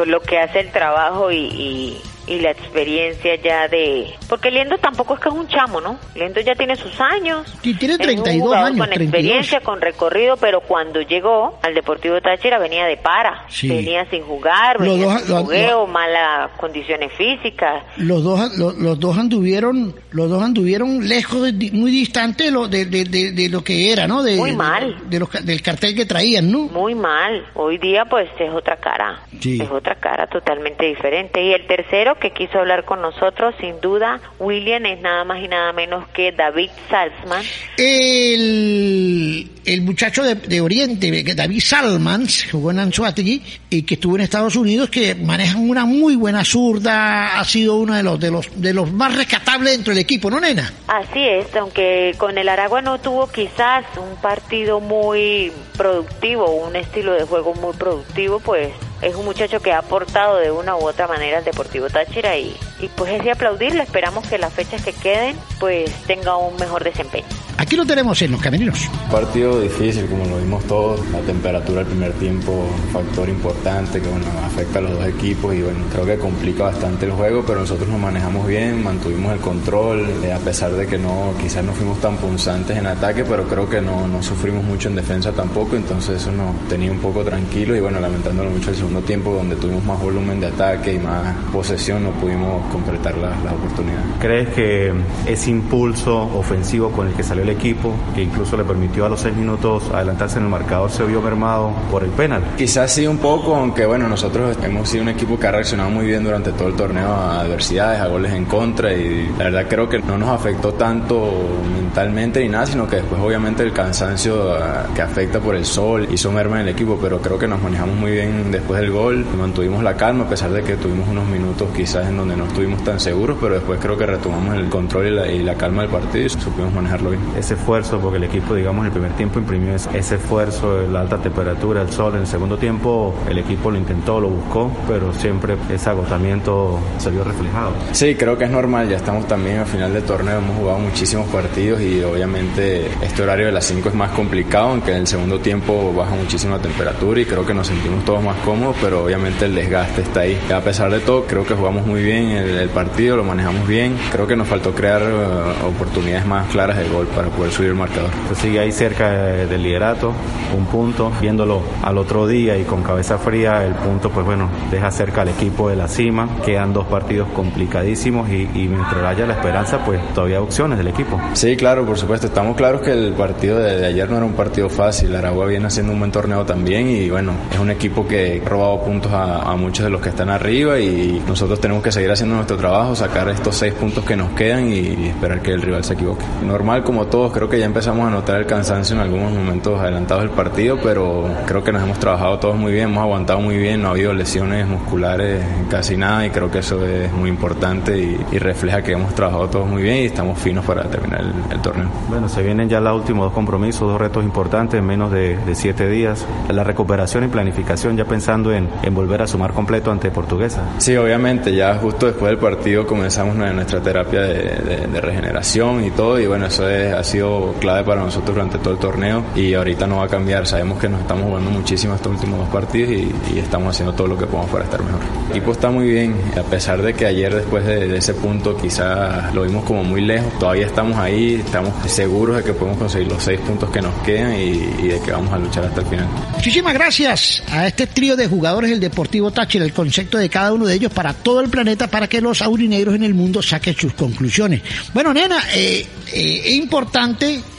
Lo que hace el trabajo y, y, y la experiencia ya de... Porque Liendo tampoco es que es un chamo, ¿no? Liendo ya tiene sus años. Y tiene Es un 32 jugador años, Con 32. experiencia, con recorrido, pero cuando llegó al Deportivo Táchira venía de para. Sí. Venía sin jugar, Los venía dos- sin los- jugueo, malas condiciones físicas. Los dos, los, los dos anduvieron, los dos anduvieron lejos, de- muy distante de lo, de, de, de- de lo que era, ¿no? De, Muy mal. de los del cartel que traían, ¿no? Muy mal. Hoy día pues es otra cara. Sí. Es otra cara totalmente diferente. Y el tercero que quiso hablar con nosotros, sin duda, William, es nada más y nada menos que David Salzman. El, el muchacho de, de Oriente, que David Salmans, jugó en Anzuategui y que estuvo en Estados Unidos, que manejan una muy buena zurda, ha sido uno de los de los de los más rescatables dentro del equipo, ¿no, nena? Así es, aunque con el Aragua no tuvo quizás un partido muy productivo, un estilo de juego muy productivo, pues es un muchacho que ha aportado de una u otra manera al Deportivo Táchira y, y pues es de aplaudirle, esperamos que las fechas que queden pues tenga un mejor desempeño. Aquí lo tenemos en los camerinos. Partido difícil, como lo vimos todos. La temperatura del primer tiempo, un factor importante que bueno, afecta a los dos equipos y bueno, creo que complica bastante el juego, pero nosotros nos manejamos bien, mantuvimos el control, eh, a pesar de que no, quizás no fuimos tan punzantes en ataque, pero creo que no, no sufrimos mucho en defensa tampoco, entonces eso nos tenía un poco tranquilo y bueno, lamentándolo mucho el segundo tiempo donde tuvimos más volumen de ataque y más posesión, no pudimos concretar las las oportunidades. ¿Crees que ese impulso ofensivo con el que salió el equipo, que incluso le permitió a los seis minutos adelantarse en el marcador, se vio mermado por el penal? Quizás sí un poco, aunque bueno, nosotros hemos sido un equipo que ha reaccionado muy bien durante todo el torneo a adversidades, a goles en contra y la verdad creo que no nos afectó tanto mentalmente ni nada, sino que después obviamente el cansancio ah, que afecta por el sol hizo merma en el equipo, pero creo que nos manejamos muy bien después del gol, mantuvimos la calma a pesar de que tuvimos unos minutos quizás en donde no estuvimos tan seguros, pero después creo que retomamos el control y la, y la calma del partido y supimos manejarlo bien. Ese esfuerzo, porque el equipo, digamos, en el primer tiempo imprimió ese, esfuerzo, la alta temperatura, el sol. En el segundo tiempo el equipo lo intentó, lo buscó, pero siempre ese agotamiento se vio reflejado. Sí, creo que es normal, ya estamos también al final del torneo, hemos jugado muchísimos partidos y obviamente este horario de las 5 es más complicado, aunque en el segundo tiempo baja muchísimo la temperatura y creo que nos sentimos todos más cómodos, pero obviamente el desgaste está ahí. A pesar de todo, creo que jugamos muy bien el, partido, lo manejamos bien, creo que nos faltó crear eh, oportunidades más claras de gol poder subir el marcador. Se sigue ahí cerca del liderato, un punto, viéndolo al otro día y con cabeza fría, el punto pues bueno, deja cerca al equipo de la cima, quedan dos partidos complicadísimos y, y mientras haya la esperanza pues todavía hay opciones del equipo. Sí, claro, por supuesto. Estamos claros que el partido de, de ayer no era un partido fácil. Aragua viene haciendo un buen torneo también y bueno, es un equipo que ha robado puntos a, a muchos de los que están arriba y nosotros tenemos que seguir haciendo nuestro trabajo, sacar estos seis puntos que nos quedan y, esperar que el rival se equivoque. Normal como todos. Creo que ya empezamos a notar el cansancio en algunos momentos adelantados del partido, pero creo que nos hemos trabajado todos muy bien, hemos aguantado muy bien, no ha habido lesiones musculares casi nada y creo que eso es muy importante y, refleja que hemos trabajado todos muy bien y estamos finos para terminar el, torneo. Bueno, se vienen ya los últimos dos compromisos, dos retos importantes en menos de, siete días. La recuperación y planificación ya pensando en, en volver a sumar completo ante Portuguesa. Sí, obviamente, ya justo después del partido comenzamos nuestra terapia de, regeneración y todo y bueno, eso ha sido clave para nosotros durante todo el torneo y ahorita no va a cambiar. Sabemos que nos estamos jugando muchísimo estos últimos dos partidos y, estamos haciendo todo lo que podemos para estar mejor. El equipo está muy bien, a pesar de que ayer después de, ese punto quizás lo vimos como muy lejos, todavía estamos ahí, estamos seguros de que podemos conseguir los seis puntos que nos quedan y, de que vamos a luchar hasta el final. Muchísimas gracias a este trío de jugadores del Deportivo Táchira, el concepto de cada uno de ellos para todo el planeta para que los aurinegros en el mundo saquen sus conclusiones. Bueno, nena, eh, eh, es importante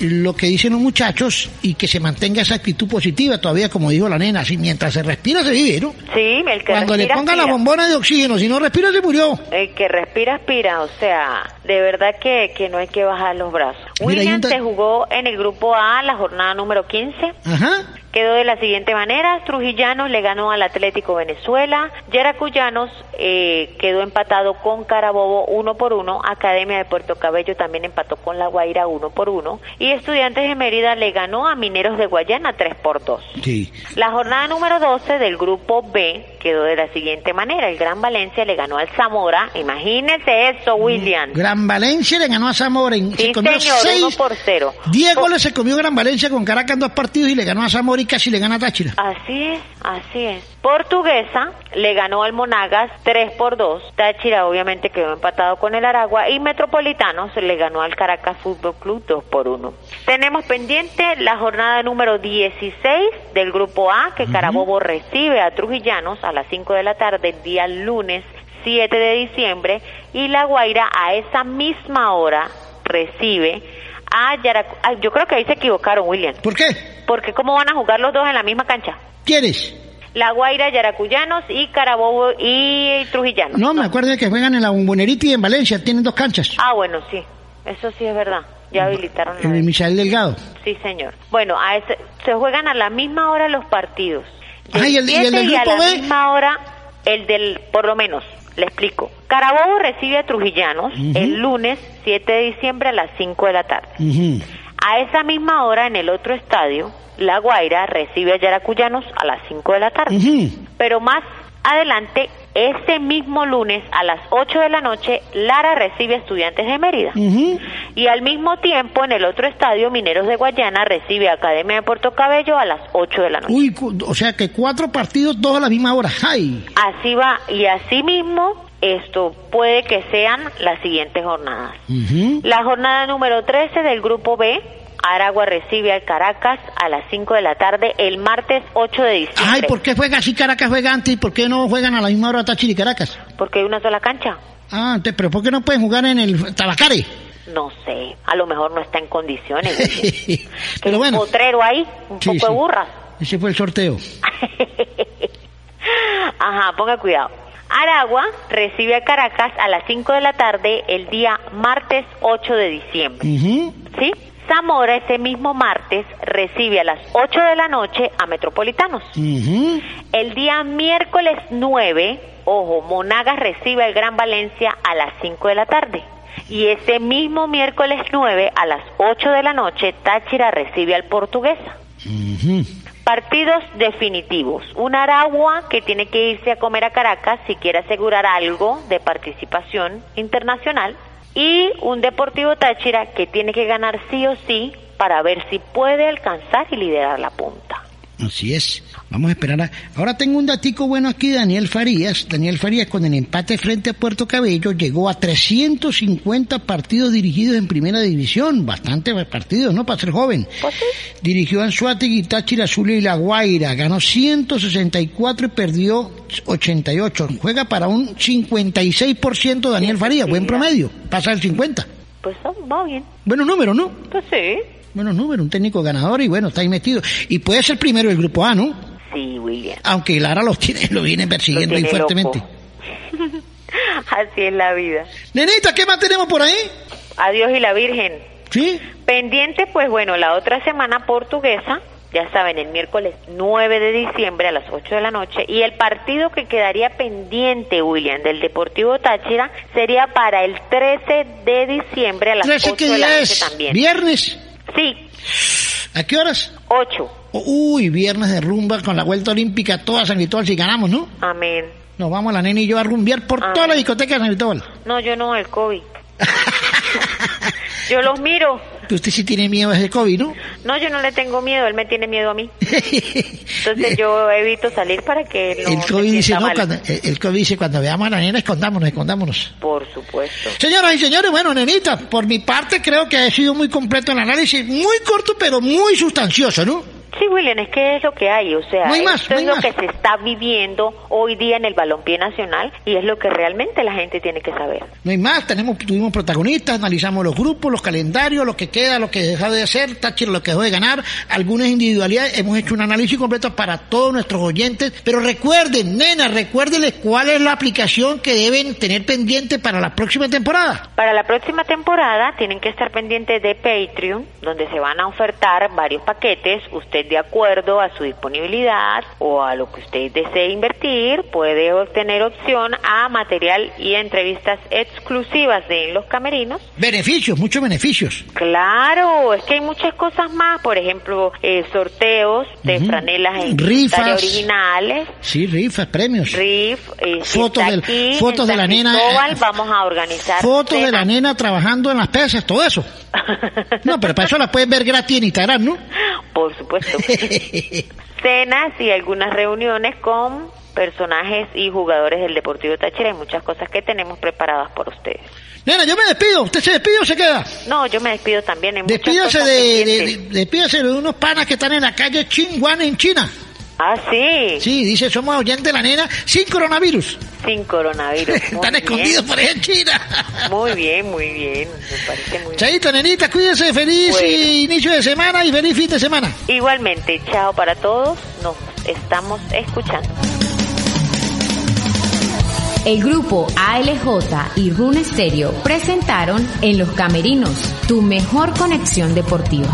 lo que dicen los muchachos y que se mantenga esa actitud positiva todavía, como dijo la nena, si mientras se respira se vive, ¿no? Sí, el que Cuando le pongan la bombona de oxígeno, si no respira se murió. El que respira, aspira, o sea, de verdad que, que no hay que bajar los brazos. William se jugó en el grupo A la jornada número 15. Ajá. Quedó de la siguiente manera, Trujillanos le ganó al Atlético Venezuela, Yaracuyanos eh, quedó empatado con Carabobo uno por uno, Academia de Puerto Cabello también empató con La Guaira uno por uno y Estudiantes de Mérida le ganó a Mineros de Guayana tres por dos. Sí. La jornada número 12 del grupo B quedó de la siguiente manera, el Gran Valencia le ganó al Zamora, imagínense eso William. Gran Valencia le ganó a Zamora, sí, se comió señor, seis, por cero. Diez goles se comió Gran Valencia con Caracas en dos partidos y le ganó a Zamora casi le gana a Táchira. Así es, así es. Portuguesa le ganó al Monagas 3 por 2. Táchira obviamente quedó empatado con el Aragua y Metropolitanos le ganó al Caracas Fútbol Club 2 por 1. Tenemos pendiente la jornada número 16 del grupo A que Carabobo recibe a Trujillanos a las 5 de la tarde el día lunes 7 de diciembre y La Guaira a esa misma hora recibe Ah, yo creo que ahí se equivocaron, William. ¿Por qué? Porque ¿cómo van a jugar los dos en la misma cancha? ¿Quiénes? La Guaira, Yaracuyanos y Carabobo y Trujillanos. No, me acuerdo de que juegan en la Bombonerita y en Valencia, tienen dos canchas. Ah, bueno, sí, eso sí es verdad. Ya habilitaron. En el Michel Delgado. Sí, señor. Bueno, a ese, se juegan a la misma hora los partidos. Ah, y el, y el del grupo a la misma hora el del, por lo menos, le explico. Carabobo recibe a Trujillanos el lunes 7 de diciembre a las 5 de la tarde. A esa misma hora, en el otro estadio, La Guaira recibe a Yaracuyanos a las 5 de la tarde. Pero más adelante, ese mismo lunes a las 8 de la noche, Lara recibe a Estudiantes de Mérida. Y al mismo tiempo, en el otro estadio, Mineros de Guayana recibe a Academia de Puerto Cabello a las 8 de la noche. Uy, o sea que cuatro partidos, todos a la misma hora. ¡Ay! Así va, y así mismo esto puede que sean las siguientes jornadas. La jornada número 13 del grupo B, Aragua recibe al Caracas a las 5 de la tarde el martes 8 de diciembre. Ay, ¿por qué juega así Caracas juega antes y por qué no juegan a la misma hora Táchira y Caracas? Porque hay una sola cancha. Ah, pero ¿por qué no pueden jugar en el Tabacare? No sé, a lo mejor no está en condiciones. pero bueno. Un potrero ahí, un poco de burras. Ese fue el sorteo. Ajá, ponga cuidado. Aragua recibe a Caracas a las 5 de la tarde el día martes 8 de diciembre. ¿Sí? Zamora ese mismo martes recibe a las 8 de la noche a Metropolitanos. El día miércoles 9, ojo, Monagas recibe al Gran Valencia a las 5 de la tarde. Y ese mismo miércoles 9 a las 8 de la noche Táchira recibe al Portuguesa. Partidos definitivos. Un Aragua que tiene que irse a comer a Caracas si quiere asegurar algo de participación internacional y un Deportivo Táchira que tiene que ganar sí o sí para ver si puede alcanzar y liderar la punta. Así es. Vamos a esperar. A... Ahora tengo un datico bueno aquí, Daniel Farías. Daniel Farías con el empate frente a Puerto Cabello llegó a 350 partidos dirigidos en primera división. Bastante partidos, ¿no? Para ser joven. Dirigió a Anzuategui, Táchira, Zulia y La Guaira. Ganó 164 y perdió 88. Juega para un 56% Daniel Farías. Buen promedio. Pasa el 50. Pues va bien. Buenos números, ¿no? Pues sí. Buenos números, un técnico ganador y bueno, está ahí metido. Y puede ser primero del grupo A, ¿no? Sí, William. Aunque Lara los tiene, lo viene persiguiendo muy fuertemente. Así es la vida. Nenita, ¿qué más tenemos por ahí? Adiós y la Virgen. Sí. Pendiente, pues bueno, la otra semana portuguesa, ya saben, el miércoles 9 de diciembre a las 8 de la noche. Y el partido que quedaría pendiente, William, del Deportivo Táchira, sería para el 13 de diciembre a las 13 8 que de la noche es también. viernes. Sí, ¿A qué horas? 8. Uy, viernes de rumba con la vuelta olímpica, toda San Cristóbal si ganamos, ¿no? Amén. Nos vamos la nena y yo a rumbear por toda la discoteca de San Cristóbal. No, yo no, el COVID. yo los miro. Que usted sí tiene miedo a ese COVID, ¿no? No, yo no le tengo miedo, él me tiene miedo a mí. Entonces yo evito salir para que él no el se COVID dice, sienta no, mal. cuando, el COVID dice, cuando veamos a la nena, escondámonos, escondámonos. Por supuesto. Señoras y señores, bueno, nenita, por mi parte creo que ha sido muy completo el análisis, muy corto pero muy sustancioso, ¿no? Sí, William, es que es lo que hay, o sea, No hay más, esto no es lo más. que se está viviendo hoy día en el balompié nacional y es lo que realmente la gente tiene que saber. No hay más, tenemos, tuvimos protagonistas, analizamos los grupos, los calendarios, lo que queda, lo que deja de hacer, Táchira lo que dejó de ganar, algunas individualidades, hemos hecho un análisis completo para todos nuestros oyentes, pero recuerden, nena, recuérdenles cuál es la aplicación que deben tener pendiente para la próxima temporada. Para la próxima temporada tienen que estar pendientes de Patreon, donde se van a ofertar varios paquetes. Usted de acuerdo a su disponibilidad o a lo que usted desee invertir, puede obtener opción a material y entrevistas exclusivas de los Camerinos. Beneficios, muchos beneficios. Claro, es que hay muchas cosas más, por ejemplo, eh, sorteos de franelas en Rifas. Originales, Sí, rifas, premios. RIF, eh, Fotos del- aquí, fotos de la nena, Cristóbal, eh, vamos a organizar Fotos de la nena trabajando en las pesas, todo eso. No, pero para eso la pueden ver gratis en Instagram, ¿no? Por supuesto. Cenas y algunas reuniones con personajes y jugadores del Deportivo Táchira y muchas cosas que tenemos preparadas por ustedes. Nena, yo me despido. ¿Usted se despide o se queda? No, yo me despido también. Despídase de, de- despídase de unos panas que están en la calle Chinguan en China. Ah, sí. Sí, dice, somos oyentes de la nena sin coronavirus. Sin coronavirus. Muy Están bien. escondidos por ahí en China. Muy bien, muy bien. Me parece muy bien. Chaito, nenita, cuídese. Feliz Bueno. inicio de semana y feliz fin de semana. Igualmente, chao para todos. Nos estamos escuchando. El grupo ALJ y Rune Stereo presentaron En los Camerinos, tu mejor conexión deportiva.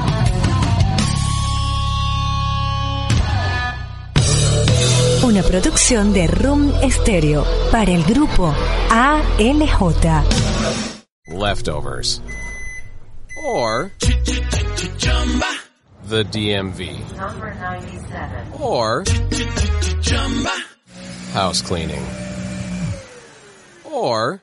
Una producción de Room Stereo para el grupo ALJ. leftovers, or the DMV, or house cleaning, or